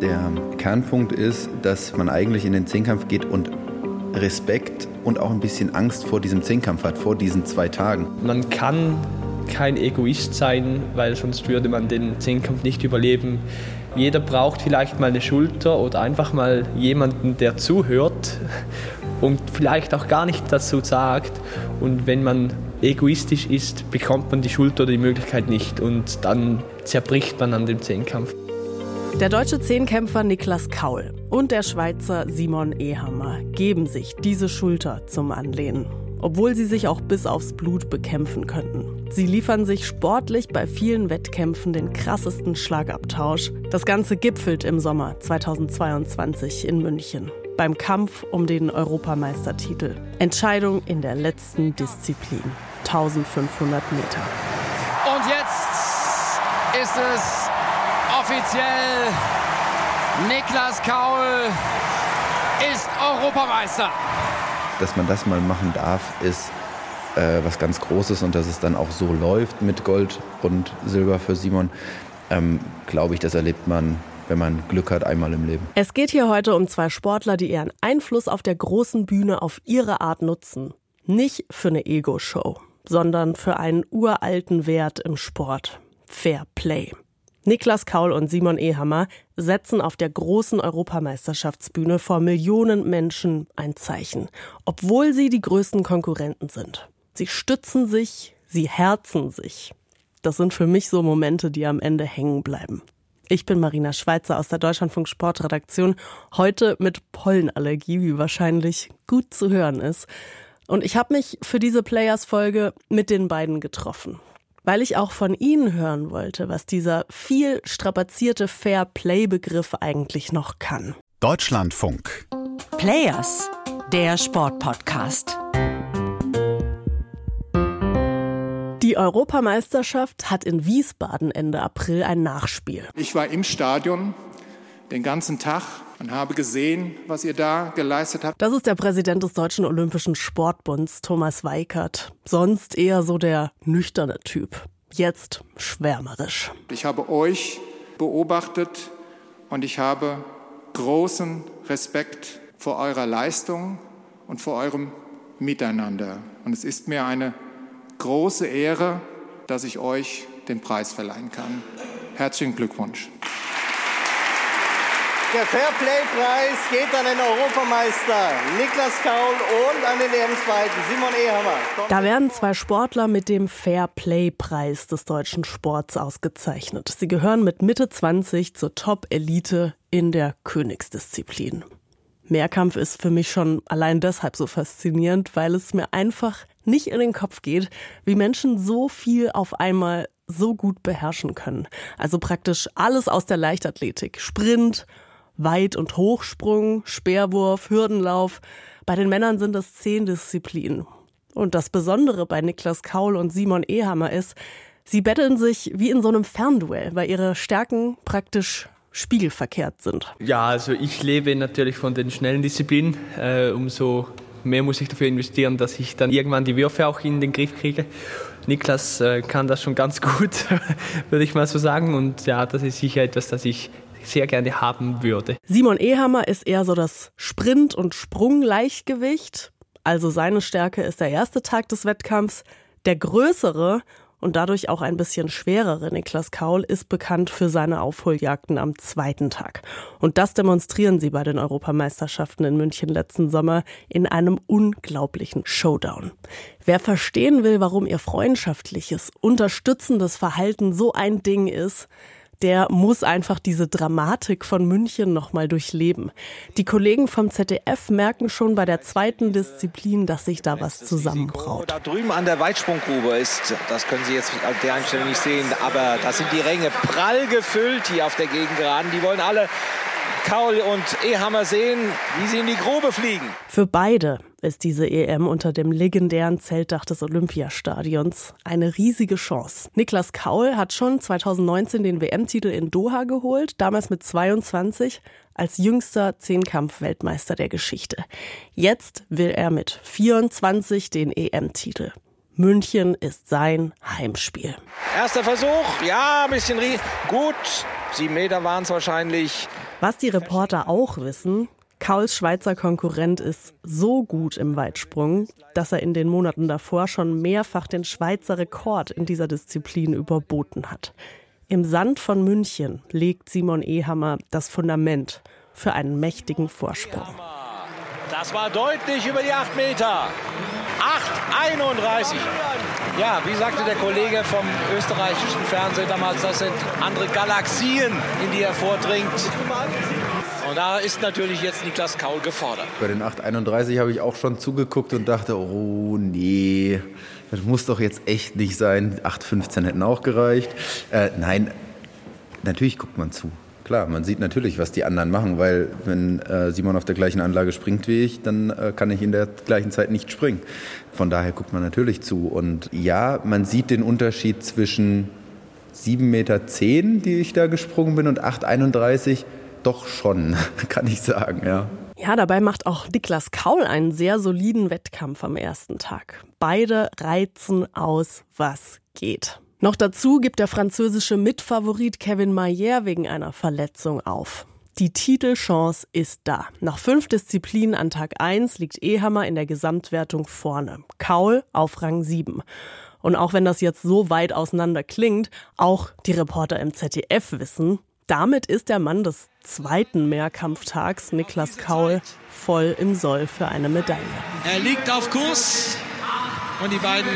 Der Kernpunkt ist, dass man eigentlich in den Zehnkampf geht und Respekt und auch ein bisschen Angst vor diesem Zehnkampf hat, vor diesen zwei Tagen. Man kann kein Egoist sein, weil sonst würde man den Zehnkampf nicht überleben. Jeder braucht vielleicht mal eine Schulter oder einfach mal jemanden, der zuhört und vielleicht auch gar nicht dazu sagt. Und wenn man egoistisch ist, bekommt man die Schulter oder die Möglichkeit nicht und dann zerbricht man an dem Zehnkampf. Der deutsche Zehnkämpfer Niklas Kaul und der Schweizer Simon Ehammer geben sich diese Schulter zum Anlehnen, obwohl sie sich auch bis aufs Blut bekämpfen könnten. Sie liefern sich sportlich bei vielen Wettkämpfen den krassesten Schlagabtausch. Das Ganze gipfelt im Sommer 2022 in München beim Kampf um den Europameistertitel. Entscheidung in der letzten Disziplin, 1500 Meter. Und jetzt ist es offiziell Niklas Kaul ist Europameister. Dass man das mal machen darf, ist äh, was ganz Großes und dass es dann auch so läuft mit Gold und Silber für Simon, ähm, glaube ich, das erlebt man, wenn man Glück hat, einmal im Leben. Es geht hier heute um zwei Sportler, die ihren Einfluss auf der großen Bühne auf ihre Art nutzen. Nicht für eine Ego-Show, sondern für einen uralten Wert im Sport. Fair Play. Niklas Kaul und Simon Ehammer setzen auf der großen Europameisterschaftsbühne vor Millionen Menschen ein Zeichen, obwohl sie die größten Konkurrenten sind. Sie stützen sich, sie herzen sich. Das sind für mich so Momente, die am Ende hängen bleiben. Ich bin Marina Schweizer aus der Deutschlandfunk Sportredaktion, heute mit Pollenallergie, wie wahrscheinlich gut zu hören ist. Und ich habe mich für diese Players-Folge mit den beiden getroffen weil ich auch von Ihnen hören wollte, was dieser viel strapazierte Fair Play-Begriff eigentlich noch kann. Deutschlandfunk. Players, der Sportpodcast. Die Europameisterschaft hat in Wiesbaden Ende April ein Nachspiel. Ich war im Stadion den ganzen Tag und habe gesehen, was ihr da geleistet habt. Das ist der Präsident des Deutschen Olympischen Sportbunds, Thomas Weikert. Sonst eher so der nüchterne Typ. Jetzt schwärmerisch. Ich habe euch beobachtet und ich habe großen Respekt vor eurer Leistung und vor eurem Miteinander. Und es ist mir eine große Ehre, dass ich euch den Preis verleihen kann. Herzlichen Glückwunsch. Der Fairplay-Preis geht an den Europameister Niklas Kaul und an den EM-Zweiten Simon Ehammer. Da werden zwei Sportler mit dem Fairplay-Preis des deutschen Sports ausgezeichnet. Sie gehören mit Mitte 20 zur Top-Elite in der Königsdisziplin. Mehrkampf ist für mich schon allein deshalb so faszinierend, weil es mir einfach nicht in den Kopf geht, wie Menschen so viel auf einmal so gut beherrschen können. Also praktisch alles aus der Leichtathletik. Sprint, Weit- und Hochsprung, Speerwurf, Hürdenlauf. Bei den Männern sind es zehn Disziplinen. Und das Besondere bei Niklas Kaul und Simon Ehammer ist, sie betteln sich wie in so einem Fernduell, weil ihre Stärken praktisch spiegelverkehrt sind. Ja, also ich lebe natürlich von den schnellen Disziplinen. Äh, umso mehr muss ich dafür investieren, dass ich dann irgendwann die Würfe auch in den Griff kriege. Niklas äh, kann das schon ganz gut, würde ich mal so sagen. Und ja, das ist sicher etwas, das ich sehr gerne haben würde. Simon Ehammer ist eher so das Sprint- und Sprungleichgewicht. Also seine Stärke ist der erste Tag des Wettkampfs. Der größere und dadurch auch ein bisschen schwerere Niklas Kaul ist bekannt für seine Aufholjagden am zweiten Tag. Und das demonstrieren sie bei den Europameisterschaften in München letzten Sommer in einem unglaublichen Showdown. Wer verstehen will, warum ihr freundschaftliches, unterstützendes Verhalten so ein Ding ist, der muss einfach diese Dramatik von München nochmal durchleben. Die Kollegen vom ZDF merken schon bei der zweiten Disziplin, dass sich da was zusammenbraut. Da drüben an der Weitsprunggrube ist, das können Sie jetzt auf der Einstellung nicht sehen, aber da sind die Ränge prall gefüllt hier auf der Gegengeraden. Die wollen alle Kaul und Ehammer sehen, wie sie in die Grube fliegen. Für beide ist diese EM unter dem legendären Zeltdach des Olympiastadions eine riesige Chance. Niklas Kaul hat schon 2019 den WM-Titel in Doha geholt, damals mit 22 als jüngster Zehnkampf-Weltmeister der Geschichte. Jetzt will er mit 24 den EM-Titel. München ist sein Heimspiel. Erster Versuch, ja, ein bisschen gut. Sieben Meter waren es wahrscheinlich. Was die Reporter auch wissen, Kauls Schweizer Konkurrent ist so gut im Weitsprung, dass er in den Monaten davor schon mehrfach den Schweizer Rekord in dieser Disziplin überboten hat. Im Sand von München legt Simon Ehammer das Fundament für einen mächtigen Vorsprung. Das war deutlich über die 8 Meter. 8,31. Ja, wie sagte der Kollege vom österreichischen Fernsehen damals, das sind andere Galaxien, in die er vordringt. Und da ist natürlich jetzt Niklas Kaul gefordert. Bei den 831 habe ich auch schon zugeguckt und dachte, oh nee, das muss doch jetzt echt nicht sein. 815 hätten auch gereicht. Äh, nein, natürlich guckt man zu. Klar, man sieht natürlich, was die anderen machen, weil wenn äh, Simon auf der gleichen Anlage springt wie ich, dann äh, kann ich in der gleichen Zeit nicht springen. Von daher guckt man natürlich zu. Und ja, man sieht den Unterschied zwischen 7,10 Meter, die ich da gesprungen bin, und 8,31 doch schon, kann ich sagen, ja. Ja, dabei macht auch Niklas Kaul einen sehr soliden Wettkampf am ersten Tag. Beide reizen aus, was geht. Noch dazu gibt der französische Mitfavorit Kevin Mayer wegen einer Verletzung auf. Die Titelchance ist da. Nach fünf Disziplinen an Tag 1 liegt Ehammer in der Gesamtwertung vorne. Kaul auf Rang 7. Und auch wenn das jetzt so weit auseinander klingt, auch die Reporter im ZDF wissen, damit ist der Mann des zweiten Mehrkampftags, Niklas Kaul, voll im Soll für eine Medaille. Er liegt auf Kurs und die beiden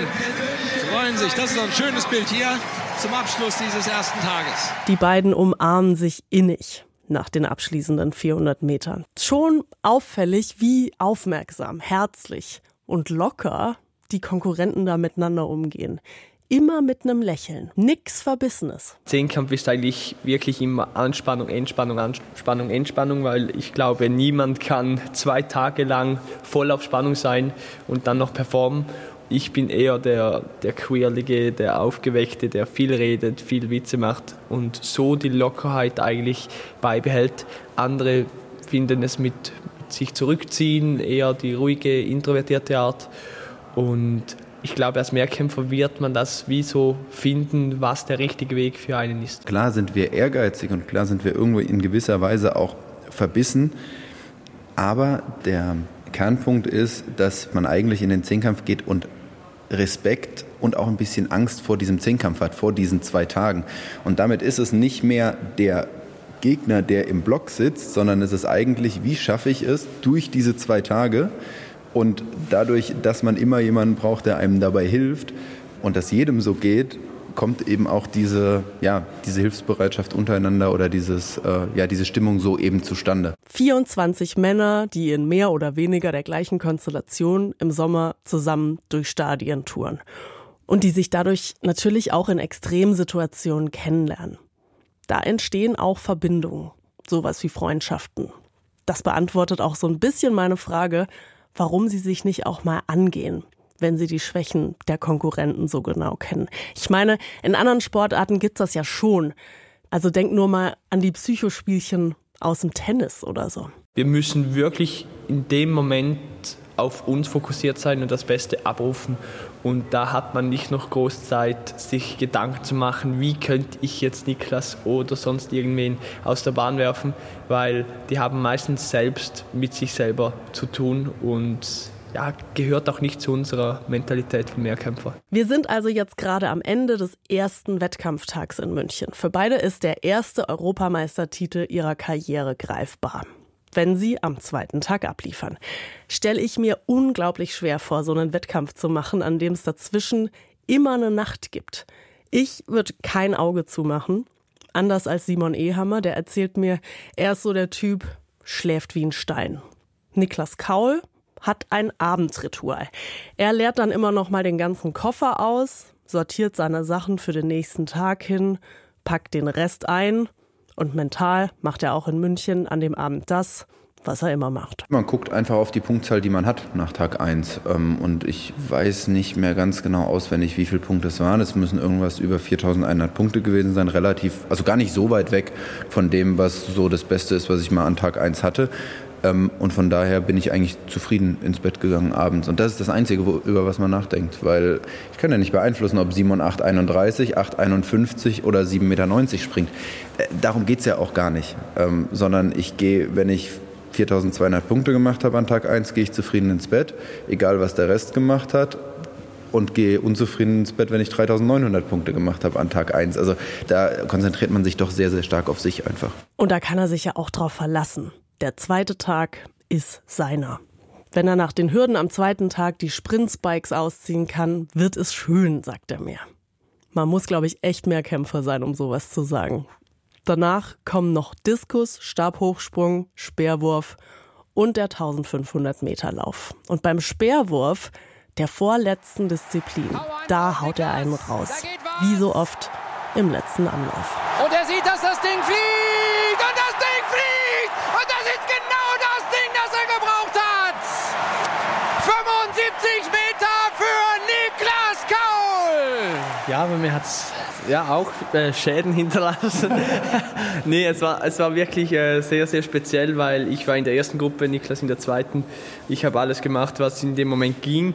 freuen sich. Das ist ein schönes Bild hier zum Abschluss dieses ersten Tages. Die beiden umarmen sich innig nach den abschließenden 400 Metern. Schon auffällig, wie aufmerksam, herzlich und locker die Konkurrenten da miteinander umgehen immer mit einem Lächeln. Nix Verbissenes. Zehnkampf ist eigentlich wirklich immer Anspannung, Entspannung, Anspannung, Entspannung, weil ich glaube, niemand kann zwei Tage lang voll auf Spannung sein und dann noch performen. Ich bin eher der, der Queerlige, der Aufgeweckte, der viel redet, viel Witze macht und so die Lockerheit eigentlich beibehält. Andere finden es mit sich zurückziehen, eher die ruhige, introvertierte Art. Und ich glaube, als Mehrkämpfer wird man das wie so finden, was der richtige Weg für einen ist. Klar sind wir ehrgeizig und klar sind wir irgendwo in gewisser Weise auch verbissen. Aber der Kernpunkt ist, dass man eigentlich in den Zehnkampf geht und Respekt und auch ein bisschen Angst vor diesem Zehnkampf hat, vor diesen zwei Tagen. Und damit ist es nicht mehr der Gegner, der im Block sitzt, sondern es ist eigentlich, wie schaffe ich es durch diese zwei Tage und dadurch, dass man immer jemanden braucht, der einem dabei hilft und dass jedem so geht, kommt eben auch diese, ja, diese Hilfsbereitschaft untereinander oder dieses, äh, ja, diese Stimmung so eben zustande. 24 Männer, die in mehr oder weniger der gleichen Konstellation im Sommer zusammen durch Stadien touren. Und die sich dadurch natürlich auch in Extremsituationen kennenlernen. Da entstehen auch Verbindungen, sowas wie Freundschaften. Das beantwortet auch so ein bisschen meine Frage, warum sie sich nicht auch mal angehen wenn sie die Schwächen der Konkurrenten so genau kennen. Ich meine, in anderen Sportarten gibt's das ja schon. Also denk nur mal an die Psychospielchen aus dem Tennis oder so. Wir müssen wirklich in dem Moment auf uns fokussiert sein und das Beste abrufen. Und da hat man nicht noch groß Zeit, sich Gedanken zu machen, wie könnte ich jetzt Niklas oder sonst irgendwen aus der Bahn werfen, weil die haben meistens selbst mit sich selber zu tun und ja, gehört auch nicht zu unserer Mentalität von Mehrkämpfer. Wir sind also jetzt gerade am Ende des ersten Wettkampftags in München. Für beide ist der erste Europameistertitel ihrer Karriere greifbar wenn sie am zweiten Tag abliefern. Stelle ich mir unglaublich schwer vor, so einen Wettkampf zu machen, an dem es dazwischen immer eine Nacht gibt. Ich würde kein Auge zumachen. Anders als Simon Ehammer, der erzählt mir, er ist so der Typ, schläft wie ein Stein. Niklas Kaul hat ein Abendritual. Er leert dann immer noch mal den ganzen Koffer aus, sortiert seine Sachen für den nächsten Tag hin, packt den Rest ein und mental macht er auch in München an dem Abend das, was er immer macht. Man guckt einfach auf die Punktzahl, die man hat nach Tag 1. Ähm, und ich weiß nicht mehr ganz genau auswendig, wie viele Punkte es waren. Es müssen irgendwas über 4100 Punkte gewesen sein, relativ, also gar nicht so weit weg von dem, was so das Beste ist, was ich mal an Tag 1 hatte. Ähm, und von daher bin ich eigentlich zufrieden ins Bett gegangen abends. Und das ist das Einzige, wo, über was man nachdenkt. Weil ich kann ja nicht beeinflussen, ob Simon 8,31, 8,51 oder 7,90 Meter springt. Äh, darum geht es ja auch gar nicht. Ähm, sondern ich gehe, wenn ich 4200 Punkte gemacht habe an Tag 1, gehe ich zufrieden ins Bett, egal was der Rest gemacht hat und gehe unzufrieden ins Bett, wenn ich 3900 Punkte gemacht habe an Tag 1. Also da konzentriert man sich doch sehr, sehr stark auf sich einfach. Und da kann er sich ja auch drauf verlassen. Der zweite Tag ist seiner. Wenn er nach den Hürden am zweiten Tag die Sprintspikes ausziehen kann, wird es schön, sagt er mir. Man muss, glaube ich, echt mehr Kämpfer sein, um sowas zu sagen. Danach kommen noch Diskus, Stabhochsprung, Speerwurf und der 1500 Meter Lauf. Und beim Speerwurf der vorletzten Disziplin. Da haut er einen raus. Wie so oft im letzten Anlauf. Und er sieht, dass das Ding fliegt! Und Meter für Niklas Kaul! Ja, aber mir hat es ja auch äh, Schäden hinterlassen. nee, es war, es war wirklich äh, sehr, sehr speziell, weil ich war in der ersten Gruppe, Niklas in der zweiten. Ich habe alles gemacht, was in dem Moment ging.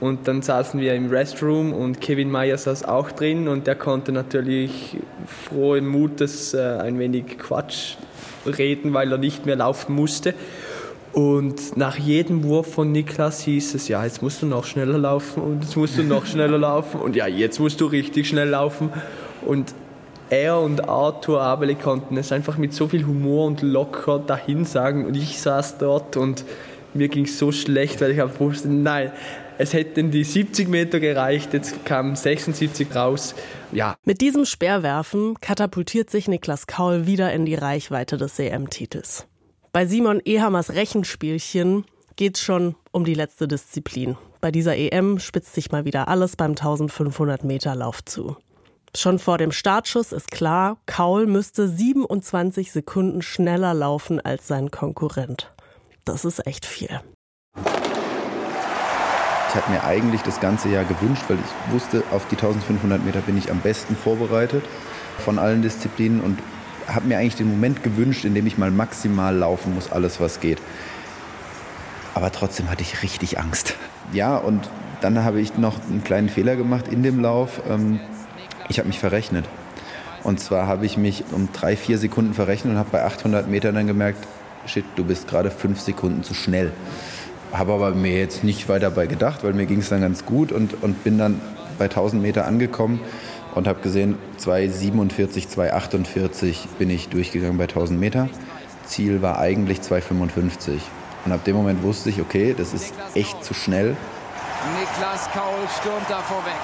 Und dann saßen wir im Restroom und Kevin Meyer saß auch drin und der konnte natürlich frohen Mutes äh, ein wenig Quatsch reden, weil er nicht mehr laufen musste. Und nach jedem Wurf von Niklas hieß es, ja, jetzt musst du noch schneller laufen und jetzt musst du noch schneller laufen und ja, jetzt musst du richtig schnell laufen. Und er und Arthur Abele konnten es einfach mit so viel Humor und locker dahin sagen und ich saß dort und mir ging es so schlecht, weil ich einfach wusste, nein, es hätten die 70 Meter gereicht, jetzt kamen 76 raus. Ja. Mit diesem Speerwerfen katapultiert sich Niklas Kaul wieder in die Reichweite des EM-Titels. Bei Simon Ehammers Rechenspielchen geht es schon um die letzte Disziplin. Bei dieser EM spitzt sich mal wieder alles beim 1500 Meter Lauf zu. Schon vor dem Startschuss ist klar, Kaul müsste 27 Sekunden schneller laufen als sein Konkurrent. Das ist echt viel. Ich hatte mir eigentlich das ganze Jahr gewünscht, weil ich wusste, auf die 1500 Meter bin ich am besten vorbereitet von allen Disziplinen und habe mir eigentlich den Moment gewünscht, in dem ich mal maximal laufen muss, alles was geht. Aber trotzdem hatte ich richtig Angst. Ja, und dann habe ich noch einen kleinen Fehler gemacht in dem Lauf. Ähm, ich habe mich verrechnet. Und zwar habe ich mich um drei, vier Sekunden verrechnet und habe bei 800 Metern dann gemerkt, shit, du bist gerade fünf Sekunden zu schnell. Habe aber mir jetzt nicht weiter dabei gedacht, weil mir ging es dann ganz gut und, und bin dann bei 1000 Meter angekommen und habe gesehen, 2,47, 2,48 bin ich durchgegangen bei 1000 Meter. Ziel war eigentlich 2,55. Und ab dem Moment wusste ich, okay, das ist echt zu schnell. Niklas Kaul stürmt davor weg.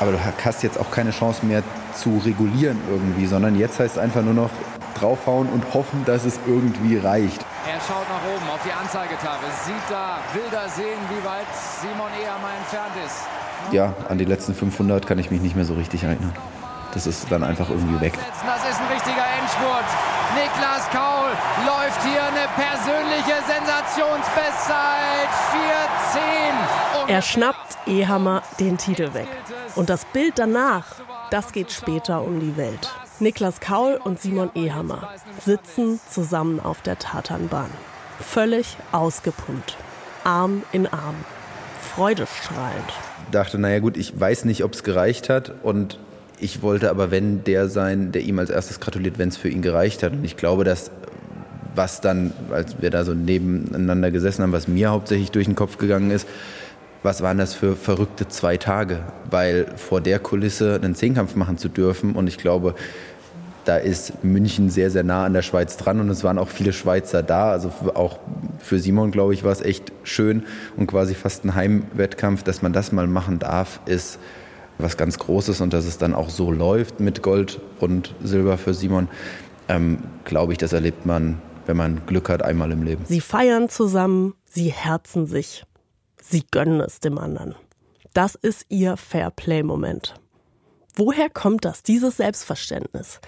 Aber du hast jetzt auch keine Chance mehr zu regulieren irgendwie, sondern jetzt heißt es einfach nur noch draufhauen und hoffen, dass es irgendwie reicht. Er schaut nach oben auf die Anzeigetafel, sieht da, will da sehen, wie weit Simon Ehermann entfernt ist ja, an die letzten 500 kann ich mich nicht mehr so richtig erinnern. Das ist dann einfach irgendwie weg. Das ist ein richtiger Endspurt. Niklas Kaul läuft hier eine persönliche Sensationsbestzeit. 4.10. Er schnappt Ehammer den Titel weg. Und das Bild danach, das geht später um die Welt. Niklas Kaul und Simon Ehammer sitzen zusammen auf der Tatanbahn. Völlig ausgepumpt. Arm in Arm. Freudestrahlend dachte, naja gut, ich weiß nicht, ob es gereicht hat und ich wollte aber, wenn der sein, der ihm als erstes gratuliert, wenn es für ihn gereicht hat. Und ich glaube, dass was dann, als wir da so nebeneinander gesessen haben, was mir hauptsächlich durch den Kopf gegangen ist, was waren das für verrückte zwei Tage? Weil vor der Kulisse einen Zehnkampf machen zu dürfen und ich glaube, da ist München sehr, sehr nah an der Schweiz dran und es waren auch viele Schweizer da. Also auch für Simon, glaube ich, war es echt schön und quasi fast ein Heimwettkampf, dass man das mal machen darf, ist was ganz Großes und dass es dann auch so läuft mit Gold und Silber für Simon, ähm, glaube ich, das erlebt man, wenn man Glück hat, einmal im Leben. Sie feiern zusammen, sie herzen sich, sie gönnen es dem anderen. Das ist ihr Fairplay-Moment. Woher kommt das, dieses Selbstverständnis?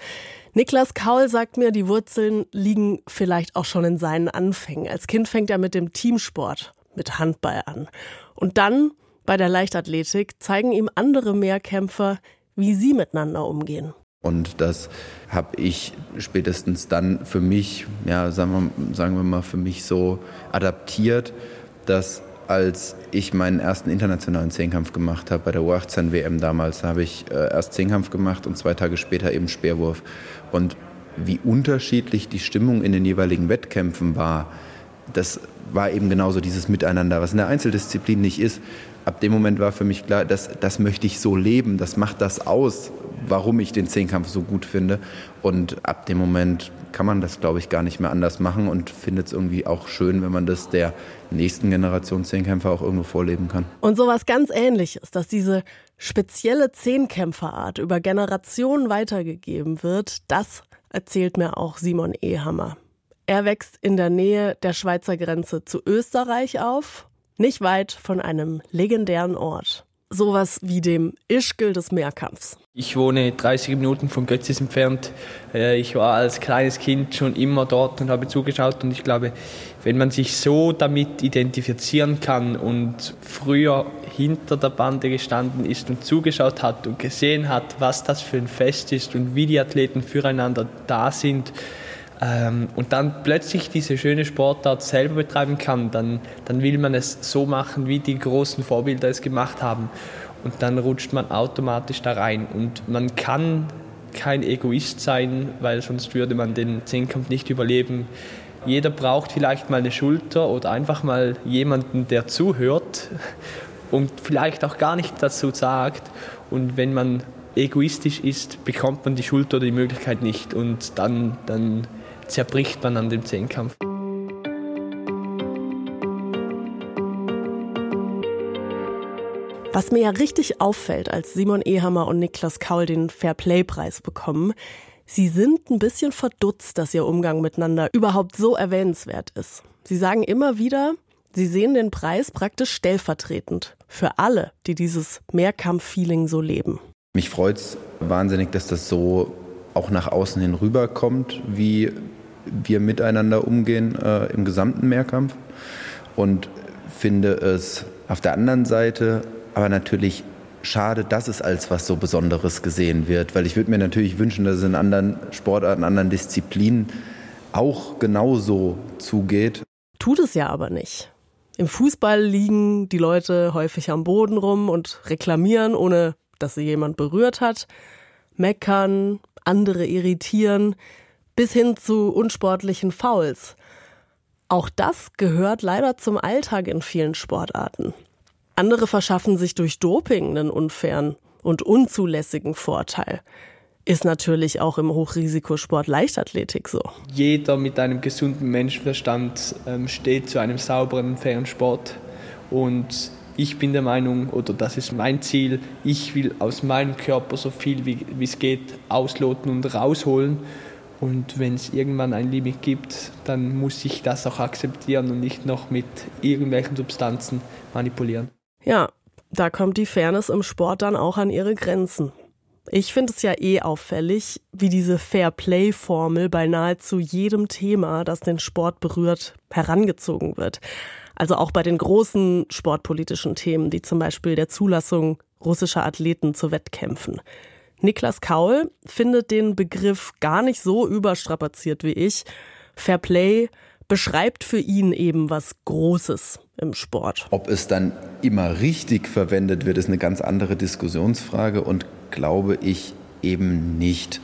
Niklas Kaul sagt mir, die Wurzeln liegen vielleicht auch schon in seinen Anfängen. Als Kind fängt er mit dem Teamsport, mit Handball an. Und dann bei der Leichtathletik zeigen ihm andere Mehrkämpfer, wie sie miteinander umgehen. Und das habe ich spätestens dann für mich, ja, sagen wir, sagen wir mal, für mich so adaptiert, dass als ich meinen ersten internationalen Zehnkampf gemacht habe bei der U18 WM damals, habe ich äh, erst Zehnkampf gemacht und zwei Tage später eben Speerwurf. Und wie unterschiedlich die Stimmung in den jeweiligen Wettkämpfen war, das war eben genauso dieses Miteinander, was in der Einzeldisziplin nicht ist. Ab dem Moment war für mich klar, das, das möchte ich so leben, das macht das aus, warum ich den Zehnkampf so gut finde. Und ab dem Moment kann man das, glaube ich, gar nicht mehr anders machen und findet es irgendwie auch schön, wenn man das der nächsten Generation Zehnkämpfer auch irgendwo vorleben kann. Und sowas ganz ähnliches, dass diese spezielle Zehnkämpferart über Generationen weitergegeben wird, das erzählt mir auch Simon Ehammer. Er wächst in der Nähe der Schweizer Grenze zu Österreich auf, nicht weit von einem legendären Ort sowas wie dem Ischgl des Mehrkampfs. Ich wohne 30 Minuten von Götzis entfernt. Äh, ich war als kleines Kind schon immer dort und habe zugeschaut und ich glaube, wenn man sich so damit identifizieren kann und früher hinter der Bande gestanden ist und zugeschaut hat und gesehen hat, was das für ein Fest ist und wie die Athleten füreinander da sind, ähm, und dann plötzlich diese schöne Sportart selber betreiben kann, dann, dann will man es so machen, wie die großen Vorbilder es gemacht haben. Und dann rutscht man automatisch da rein. Und man kann kein Egoist sein, weil sonst würde man den Zehnkampf nicht überleben. Jeder braucht vielleicht mal eine Schulter oder einfach mal jemanden, der zuhört und vielleicht auch gar nicht dazu sagt. Und wenn man egoistisch ist, bekommt man die Schulter oder die Möglichkeit nicht. Und dann, dann zerbricht man an dem Zehnkampf. Was mir ja richtig auffällt, als Simon Ehammer und Niklas Kaul den Fairplay-Preis bekommen, sie sind ein bisschen verdutzt, dass ihr Umgang miteinander überhaupt so erwähnenswert ist. Sie sagen immer wieder, sie sehen den Preis praktisch stellvertretend für alle, die dieses Mehrkampf-Feeling so leben. Mich freut es wahnsinnig, dass das so auch nach außen hin rüberkommt, wie wir miteinander umgehen äh, im gesamten Mehrkampf und finde es auf der anderen Seite aber natürlich schade, dass es als was so Besonderes gesehen wird, weil ich würde mir natürlich wünschen, dass es in anderen Sportarten, anderen Disziplinen auch genauso zugeht. Tut es ja aber nicht. Im Fußball liegen die Leute häufig am Boden rum und reklamieren, ohne dass sie jemand berührt hat, meckern, andere irritieren bis hin zu unsportlichen Fouls. Auch das gehört leider zum Alltag in vielen Sportarten. Andere verschaffen sich durch Doping einen unfairen und unzulässigen Vorteil. Ist natürlich auch im Hochrisikosport Leichtathletik so. Jeder mit einem gesunden Menschenverstand ähm, steht zu einem sauberen, fairen Sport. Und ich bin der Meinung, oder das ist mein Ziel, ich will aus meinem Körper so viel wie es geht ausloten und rausholen. Und wenn es irgendwann ein Limit gibt, dann muss ich das auch akzeptieren und nicht noch mit irgendwelchen Substanzen manipulieren. Ja, da kommt die Fairness im Sport dann auch an ihre Grenzen. Ich finde es ja eh auffällig, wie diese Fair Play-Formel bei nahezu jedem Thema, das den Sport berührt, herangezogen wird. Also auch bei den großen sportpolitischen Themen, wie zum Beispiel der Zulassung russischer Athleten zu Wettkämpfen. Niklas Kaul findet den Begriff gar nicht so überstrapaziert wie ich. Fair Play beschreibt für ihn eben was Großes im Sport. Ob es dann immer richtig verwendet wird, ist eine ganz andere Diskussionsfrage und glaube ich eben nicht.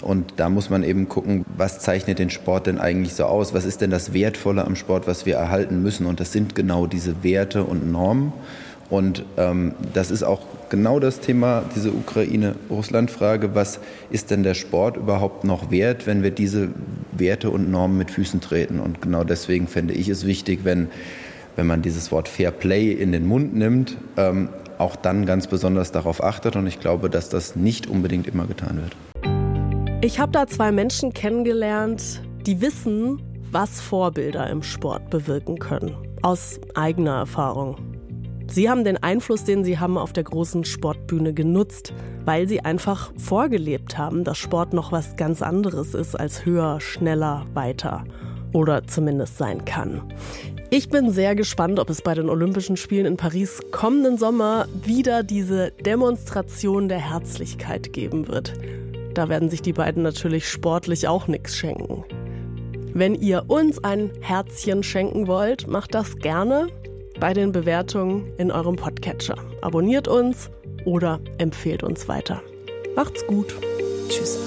Und da muss man eben gucken, was zeichnet den Sport denn eigentlich so aus? Was ist denn das Wertvolle am Sport, was wir erhalten müssen? Und das sind genau diese Werte und Normen. Und ähm, das ist auch genau das Thema, diese Ukraine-Russland-Frage. Was ist denn der Sport überhaupt noch wert, wenn wir diese Werte und Normen mit Füßen treten? Und genau deswegen fände ich es wichtig, wenn, wenn man dieses Wort Fair Play in den Mund nimmt, ähm, auch dann ganz besonders darauf achtet. Und ich glaube, dass das nicht unbedingt immer getan wird. Ich habe da zwei Menschen kennengelernt, die wissen, was Vorbilder im Sport bewirken können. Aus eigener Erfahrung. Sie haben den Einfluss, den sie haben, auf der großen Sportbühne genutzt, weil sie einfach vorgelebt haben, dass Sport noch was ganz anderes ist als höher, schneller, weiter. Oder zumindest sein kann. Ich bin sehr gespannt, ob es bei den Olympischen Spielen in Paris kommenden Sommer wieder diese Demonstration der Herzlichkeit geben wird. Da werden sich die beiden natürlich sportlich auch nichts schenken. Wenn ihr uns ein Herzchen schenken wollt, macht das gerne bei den Bewertungen in eurem Podcatcher. Abonniert uns oder empfehlt uns weiter. Macht's gut. Tschüss.